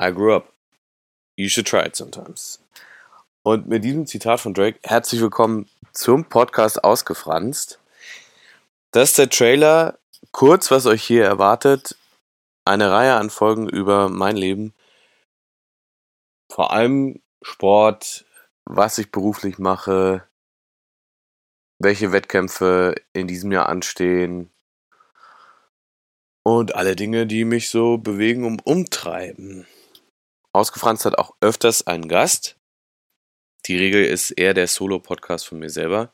I grew up. You should try it sometimes. Und mit diesem Zitat von Drake, herzlich willkommen zum Podcast Ausgefranst. Das ist der Trailer, kurz, was euch hier erwartet. Eine Reihe an Folgen über mein Leben. Vor allem Sport, was ich beruflich mache, welche Wettkämpfe in diesem Jahr anstehen und alle Dinge, die mich so bewegen und umtreiben. Ausgefranst hat auch öfters einen Gast. Die Regel ist eher der Solo-Podcast von mir selber.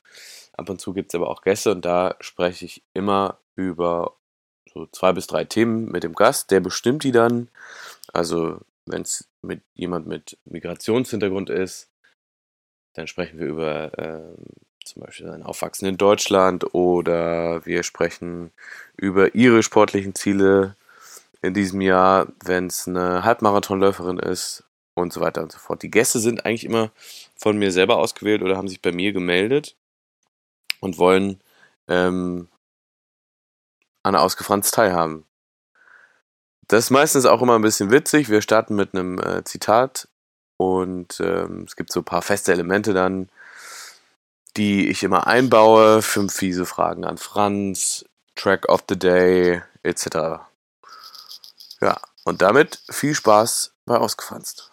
Ab und zu gibt es aber auch Gäste und da spreche ich immer über so zwei bis drei Themen mit dem Gast. Der bestimmt die dann. Also wenn es mit jemand mit Migrationshintergrund ist, dann sprechen wir über äh, zum Beispiel sein Aufwachsen in Deutschland oder wir sprechen über ihre sportlichen Ziele in diesem Jahr, wenn es eine Halbmarathonläuferin ist und so weiter und so fort. Die Gäste sind eigentlich immer von mir selber ausgewählt oder haben sich bei mir gemeldet und wollen ähm, an Ausgefranst teilhaben. Das ist meistens auch immer ein bisschen witzig. Wir starten mit einem äh, Zitat und ähm, es gibt so ein paar feste Elemente dann, die ich immer einbaue. Fünf fiese Fragen an Franz, Track of the Day, etc. Ja, und damit viel Spaß bei Ausgefranst.